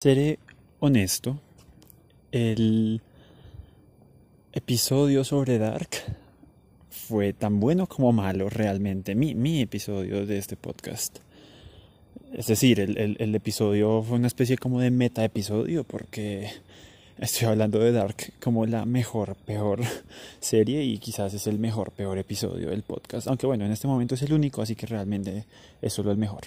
Seré honesto, el episodio sobre Dark fue tan bueno como malo realmente, mi, mi episodio de este podcast. Es decir, el, el, episodio fue una especie como de meta episodio porque estoy hablando de Dark como la mejor, peor serie y quizás es el mejor, peor episodio del podcast. Aunque bueno, en este momento es el único, así que realmente es solo el mejor.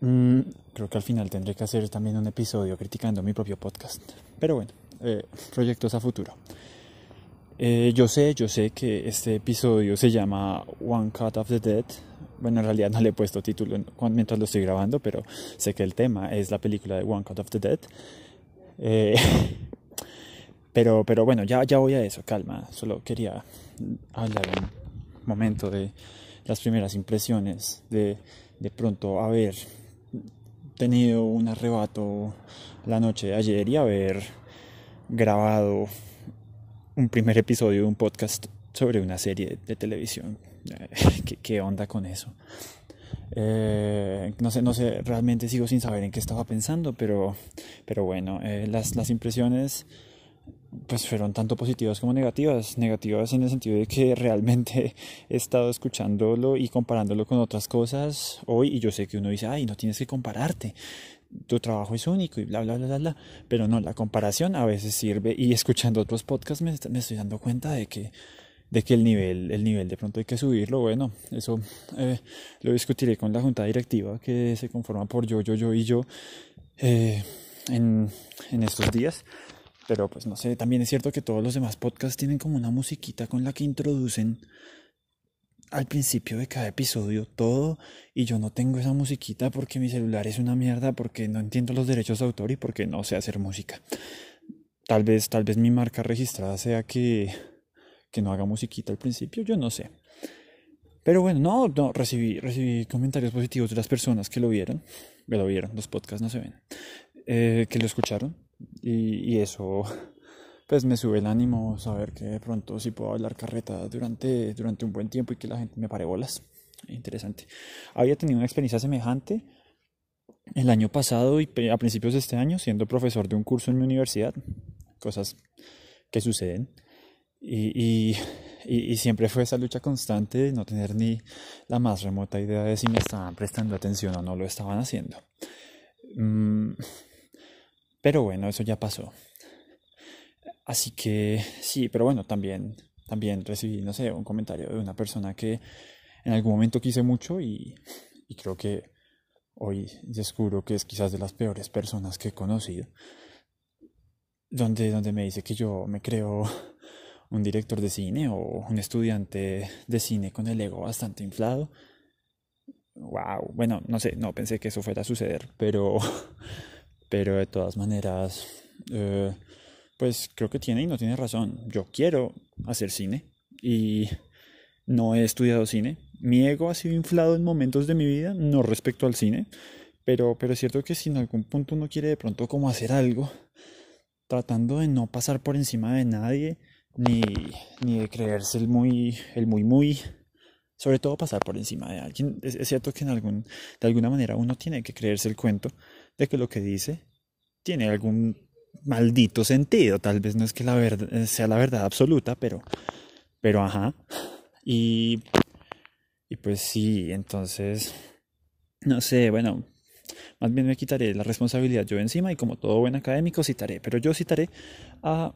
Mm, creo que al final tendré que hacer también un episodio criticando mi propio podcast. Pero bueno, eh, proyectos a futuro. Eh, yo sé, yo sé que este episodio se llama One Cut of the Dead. Bueno, en realidad no le he puesto título mientras lo estoy grabando, pero sé que el tema es la película de One Cut of the Dead. Eh, pero, pero bueno, ya, ya voy a eso, calma. Solo quería hablar un momento de las primeras impresiones, de, de pronto haber tenido un arrebato la noche de ayer y haber grabado un primer episodio de un podcast sobre una serie de televisión. ¿Qué, onda con eso? Eh, no sé, no sé, realmente sigo sin saber en qué estaba pensando, pero, pero bueno, eh, las, las impresiones pues fueron tanto positivas como negativas. Negativas en el sentido de que realmente he estado escuchándolo y comparándolo con otras cosas hoy y yo sé que uno dice, ay, no tienes que compararte. Tu trabajo es único y bla, bla, bla, bla, Pero no, la comparación a veces sirve y escuchando otros podcasts me, estoy dando cuenta de que, de que el nivel, el nivel de pronto hay que subirlo. Bueno, eso eh, lo discutiré con la junta directiva que se conforma por yo, yo, yo y yo eh, en, en estos días. Pero pues no sé, también es cierto que todos los demás podcasts tienen como una musiquita con la que introducen al principio de cada episodio todo y yo no tengo esa musiquita porque mi celular es una mierda, porque no entiendo los derechos de autor y porque no sé hacer música. Tal vez, tal vez mi marca registrada sea que, que no haga musiquita al principio, yo no sé. Pero bueno, no, no, recibí, recibí comentarios positivos de las personas que lo vieron, que lo vieron, los podcasts no se ven, eh, que lo escucharon y, eso pues me sube el ánimo saber que de pronto sí puedo hablar carreta durante, durante un buen tiempo y que la gente me pare bolas. Interesante. Había tenido una experiencia semejante el año pasado y a principios de este año siendo profesor de un curso en mi universidad. Cosas que suceden. Y, y, y, siempre fue esa lucha constante de no tener ni la más remota idea de si me estaban prestando atención o no lo estaban haciendo. Mm, pero bueno, eso ya pasó. Así que sí, pero bueno, también, también recibí, no sé, un comentario de una persona que en algún momento quise mucho y, y creo que hoy descubro que es quizás de las peores personas que he conocido. Donde, donde me dice que yo me creo un director de cine o un estudiante de cine con el ego bastante inflado. Wow, bueno, no sé, no pensé que eso fuera a suceder, pero pero de todas maneras, eh, pues creo que tiene y no tiene razón. Yo quiero hacer cine y no he estudiado cine. Mi ego ha sido inflado en momentos de mi vida, no respecto al cine, pero, pero es cierto que si en algún punto uno quiere de pronto como hacer algo, tratando de no pasar por encima de nadie, ni, ni de creerse el muy, el muy, muy, sobre todo pasar por encima de alguien. Es, es, cierto que en algún, de alguna manera uno tiene que creerse el cuento de que lo que dice tiene algún maldito sentido. Tal vez no es que la verdad sea la verdad absoluta, pero, pero ajá. Y, y pues sí, entonces, no sé, bueno, más bien me quitaré la responsabilidad yo encima y como todo buen académico citaré, pero yo citaré a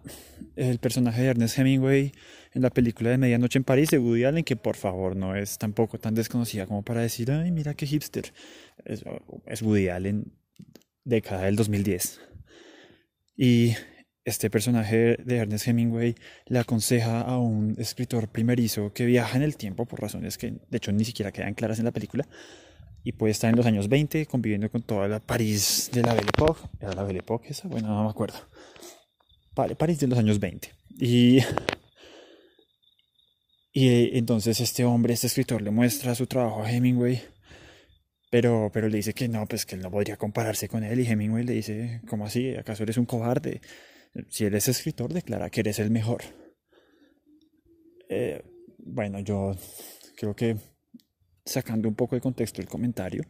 el personaje de Ernest Hemingway en la película de Medianoche en París de Woody Allen, que por favor no es tampoco tan desconocida como para decir, ay, mira qué hipster. Es, es Woody Allen década del 2010. Y este personaje de Ernest Hemingway le aconseja a un escritor primerizo que viaja en el tiempo por razones que de hecho ni siquiera quedan claras en la película y puede estar en los años 20 conviviendo con toda la París de la Belle Époque. ¿Era la Belle Époque esa? Bueno, no me acuerdo. París de los años 20. Y, y entonces este hombre, este escritor, le muestra su trabajo a Hemingway pero, pero le dice que no, pues que él no podría compararse con él. Y Hemingway le dice, ¿cómo así? ¿Acaso eres un cobarde? Si eres escritor, declara que eres el mejor. Eh, bueno, yo creo que sacando un poco de contexto el comentario,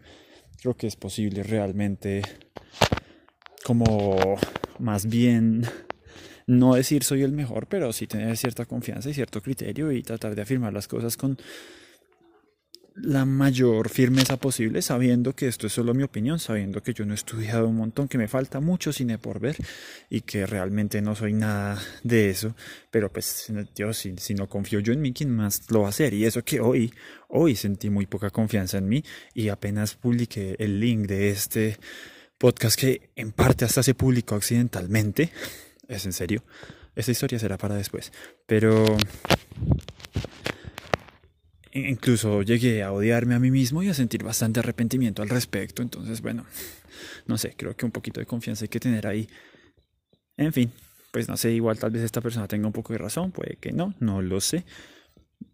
creo que es posible realmente como más bien no decir soy el mejor, pero sí tener cierta confianza y cierto criterio y tratar de afirmar las cosas con la mayor firmeza posible, sabiendo que esto es solo mi opinión, sabiendo que yo no he estudiado un montón, que me falta mucho cine por ver y que realmente no soy nada de eso, pero pues Dios, si, si no confío yo en mí, ¿quién más lo va a hacer? Y eso que hoy, hoy sentí muy poca confianza en mí y apenas publiqué el link de este podcast que en parte hasta se publicó accidentalmente, es en serio, esa historia será para después, pero incluso llegué a odiarme a mí mismo y a sentir bastante arrepentimiento al respecto. Entonces, bueno, no sé, creo que un poquito de confianza hay que tener ahí. En fin, pues no sé, igual tal vez esta persona tenga un poco de razón, puede que no, no lo sé.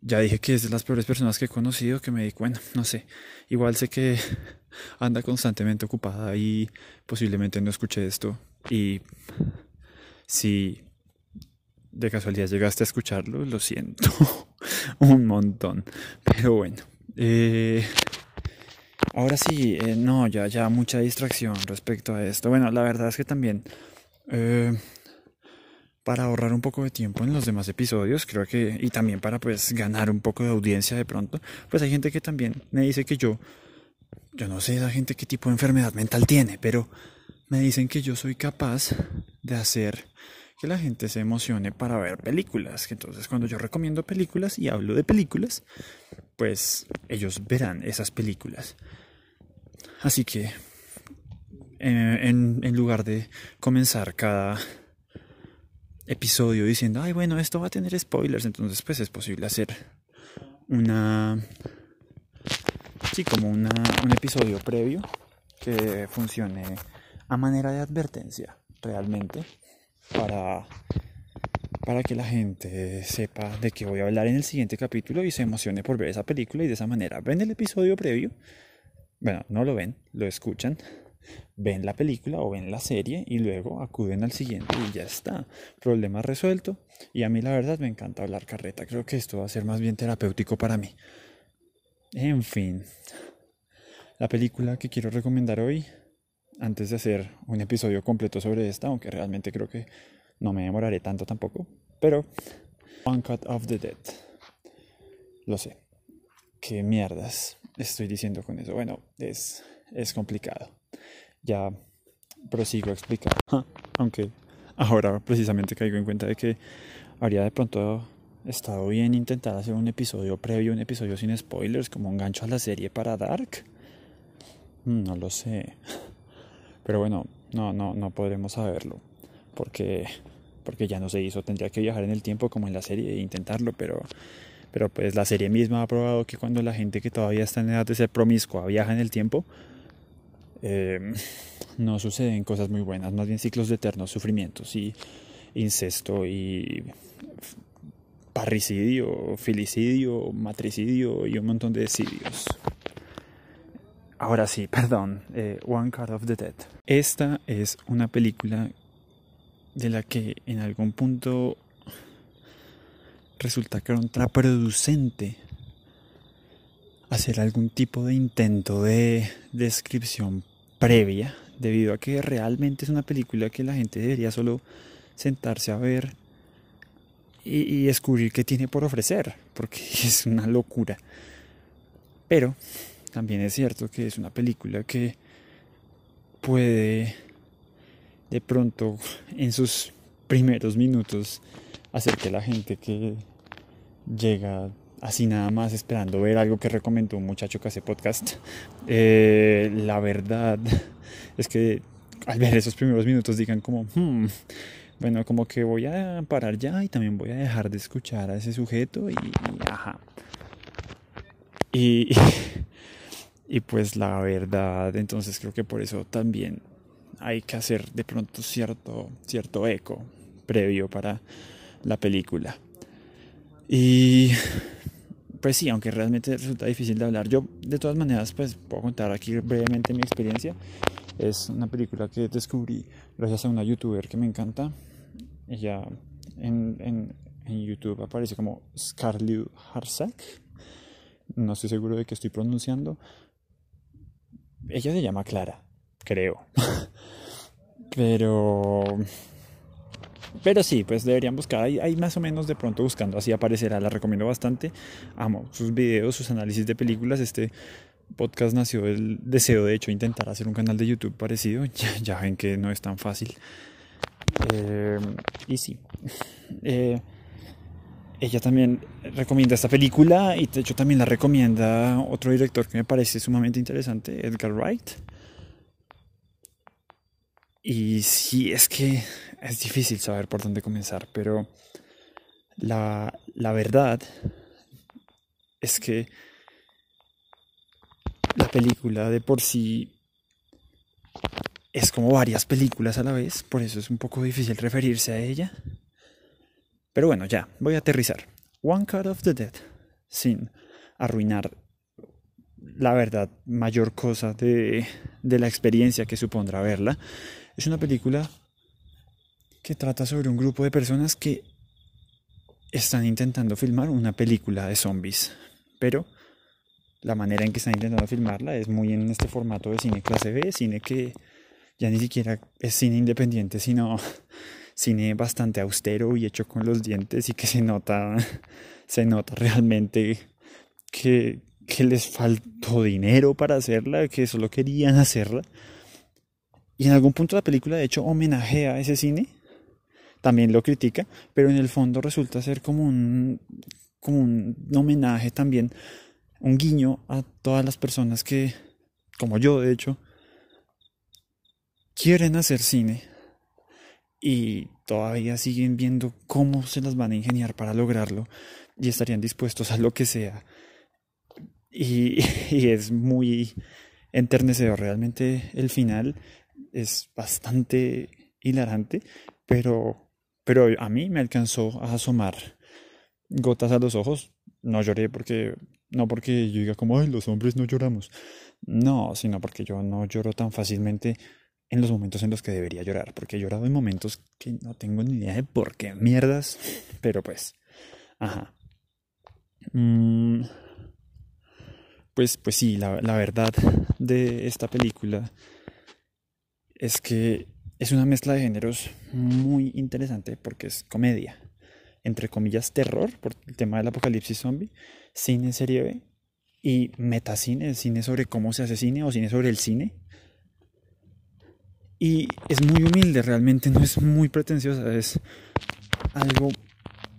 Ya dije que es de las peores personas que he conocido, que me di cuenta, no sé. Igual sé que anda constantemente ocupada y posiblemente no escuché esto. Y si de casualidad llegaste a escucharlo, lo siento. un montón. Pero bueno. Eh, ahora sí, eh, no, ya, ya mucha distracción respecto a esto. Bueno, la verdad es que también... Eh, para ahorrar un poco de tiempo en los demás episodios, creo que, y también para pues ganar un poco de audiencia de pronto, pues hay gente que también me dice que yo, yo no sé esa gente qué tipo de enfermedad mental tiene, pero me dicen que yo soy capaz de hacer que la gente se emocione para ver películas. Entonces cuando yo recomiendo películas y hablo de películas, pues ellos verán esas películas. Así que eh, en, lugar de comenzar cada episodio diciendo, ay bueno, esto va a tener spoilers, entonces pues es posible hacer una... Sí, como una, un episodio previo que funcione a manera de advertencia realmente para, para que la gente sepa de qué voy a hablar en el siguiente capítulo y se emocione por ver esa película y de esa manera ven el episodio previo, bueno, no lo ven, lo escuchan, ven la película o ven la serie y luego acuden al siguiente y ya está, problema resuelto. Y a mí la verdad me encanta hablar carreta, creo que esto va a ser más bien terapéutico para mí. En fin, la película que quiero recomendar hoy antes de hacer un episodio completo sobre esta, aunque realmente creo que no me demoraré tanto tampoco. Pero One Cut of the Dead. Lo sé. ¿Qué mierdas estoy diciendo con eso? Bueno, es, es complicado. Ya prosigo a explicar. Aunque ahora precisamente caigo en cuenta de que habría de pronto estado bien intentar hacer un episodio previo, un episodio sin spoilers, como un gancho a la serie para Dark. Mm, no lo sé. Pero bueno, no, no, no podremos saberlo. Porque, porque ya no se hizo. Tendría que viajar en el tiempo como en la serie e intentarlo. Pero, pero pues la serie misma ha probado que cuando la gente que todavía está en edad de ser promiscua viaja en el tiempo, eh, no suceden cosas muy buenas. Más bien ciclos de eternos sufrimientos y incesto y parricidio, filicidio, matricidio y un montón de decidios. Ahora sí, perdón, eh, One Card of the Dead. Esta es una película de la que en algún punto resulta contraproducente hacer algún tipo de intento de descripción previa, debido a que realmente es una película que la gente debería solo sentarse a ver y, y descubrir qué tiene por ofrecer, porque es una locura. Pero también es cierto que es una película que puede de pronto en sus primeros minutos hacer que la gente que llega así nada más esperando ver algo que recomendó un muchacho que hace podcast, eh, la verdad es que al ver esos primeros minutos digan como, hmm, bueno, como que voy a parar ya y también voy a dejar de escuchar a ese sujeto y, ajá. Y pues la verdad, entonces creo que por eso también hay que hacer de pronto cierto, cierto eco previo para la película. Y pues sí, aunque realmente resulta difícil de hablar, yo de todas maneras pues puedo contar aquí brevemente mi experiencia. Es una película que descubrí gracias a una youtuber que me encanta. Ella en, en, en YouTube aparece como Scarlett Harsak. No estoy seguro de que estoy pronunciando, ella se llama Clara, creo. Pero... Pero sí, pues deberían buscar. Hay, más o menos de pronto buscando. Así aparecerá. La recomiendo bastante. Amo sus videos, sus análisis de películas. Este podcast nació el deseo, de hecho, intentar hacer un canal de YouTube parecido. Ya, ven que no es tan fácil. Eh, y sí. Eh, ella también recomienda esta película y de hecho también la recomienda otro director que me parece sumamente interesante, Edgar Wright. Y sí, es que es difícil saber por dónde comenzar, pero la, la verdad es que la película de por sí es como varias películas a la vez, por eso es un poco difícil referirse a ella. Pero bueno, ya, voy a aterrizar. One Cut of the Dead, sin arruinar la verdad, mayor cosa de, de la experiencia que supondrá verla. Es una película que trata sobre un grupo de personas que están intentando filmar una película de zombies, pero la manera en que están intentando filmarla es muy en este formato de cine clase B, cine que ya ni siquiera es cine independiente, sino cine bastante austero y hecho con los dientes y que se nota, se nota realmente que, que les faltó dinero para hacerla, que solo querían hacerla. Y en algún punto la película de hecho homenajea ese cine, también lo critica, pero en el fondo resulta ser como un, como un homenaje también, un guiño a todas las personas que, como yo de hecho, quieren hacer cine y todavía siguen viendo cómo se las van a ingeniar para lograrlo y estarían dispuestos a lo que sea. Y, es muy enternecedor, realmente el final es bastante hilarante, pero, pero a mí me alcanzó a asomar gotas a los ojos. No lloré porque, no porque yo diga como, ay, los hombres no lloramos. No, sino porque yo no lloro tan fácilmente en los momentos en los que debería llorar, porque he llorado en momentos que no tengo ni idea de por qué mierdas, pero pues, ajá. Mm, pues, pues sí, la, la verdad de esta película es que es una mezcla de géneros muy interesante porque es comedia, entre comillas terror, por el tema del apocalipsis zombie, cine serie B y metacine, cine sobre cómo se hace cine o cine sobre el cine y es muy humilde, realmente no es muy pretenciosa, es algo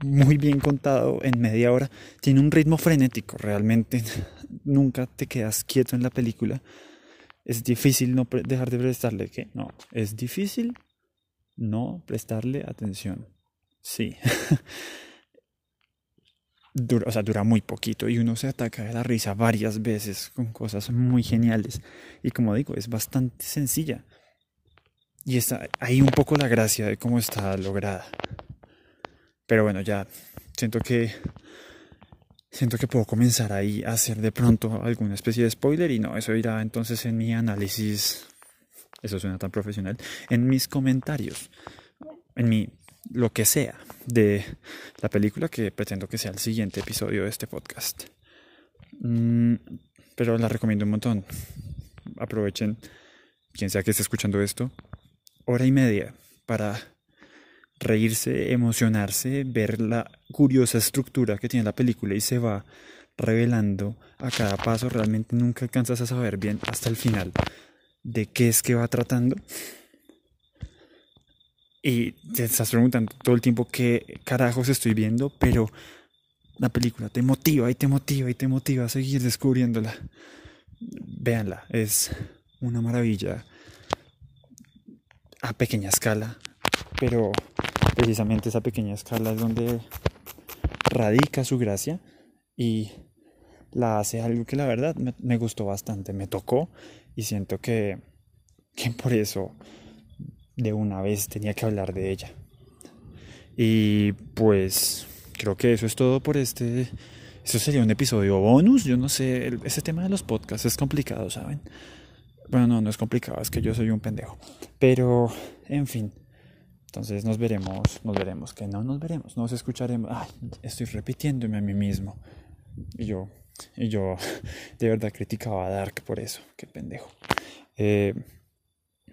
muy bien contado en media hora. Tiene un ritmo frenético, realmente nunca te quedas quieto en la película. Es difícil no dejar de prestarle que no, es difícil no prestarle atención. Sí. dura, o sea, dura muy poquito y uno se ataca de la risa varias veces con cosas muy geniales. Y como digo, es bastante sencilla. Y está ahí un poco la gracia de cómo está lograda. Pero bueno, ya siento que siento que puedo comenzar ahí a hacer de pronto alguna especie de spoiler y no, eso irá entonces en mi análisis. Eso suena tan profesional. En mis comentarios. En mi lo que sea de la película que pretendo que sea el siguiente episodio de este podcast. Mm, pero la recomiendo un montón. Aprovechen, quien sea que esté escuchando esto, hora y media para reírse, emocionarse, ver la curiosa estructura que tiene la película y se va revelando a cada paso. Realmente nunca alcanzas a saber bien hasta el final de qué es que va tratando. Y te estás preguntando todo el tiempo qué carajos estoy viendo, pero la película te motiva y te motiva y te motiva a seguir descubriéndola. Véanla, es una maravilla a pequeña escala, pero precisamente esa pequeña escala es donde radica su gracia y la hace algo que la verdad me, gustó bastante, me tocó y siento que, que por eso de una vez tenía que hablar de ella. Y pues creo que eso es todo por este... Eso sería un episodio bonus, yo no sé, ese tema de los podcasts es complicado, ¿saben? Bueno, no, no es complicado, es que yo soy un pendejo. Pero, en fin. Entonces nos veremos, nos veremos, que no nos veremos, nos escucharemos. Ay, estoy repitiéndome a mí mismo. Y yo, y yo de verdad criticaba a Dark por eso, qué pendejo. Eh,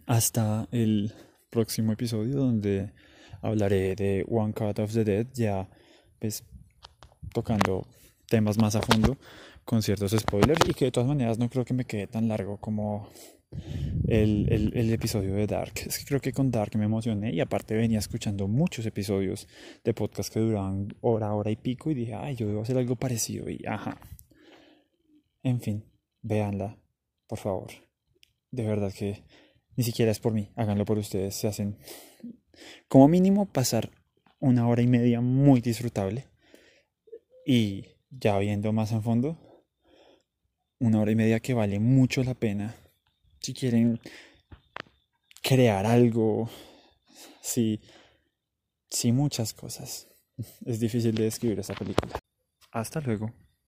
hasta el próximo episodio donde hablaré de One Cut of the Dead, ya pues tocando temas más a fondo con ciertos spoilers y que de todas maneras no creo que me quede tan largo como el, el, episodio de Dark. Es que creo que con Dark me emocioné y aparte venía escuchando muchos episodios de podcast que duraban hora, hora y pico y dije, ay, yo debo hacer algo parecido y ajá. En fin, véanla, por favor. De verdad que ni siquiera es por mí, háganlo por ustedes. Se hacen como mínimo pasar una hora y media muy disfrutable y ya viendo más a fondo, una hora y media que vale mucho la pena si quieren crear algo, sí, sí muchas cosas. Es difícil de describir esa película. Hasta luego.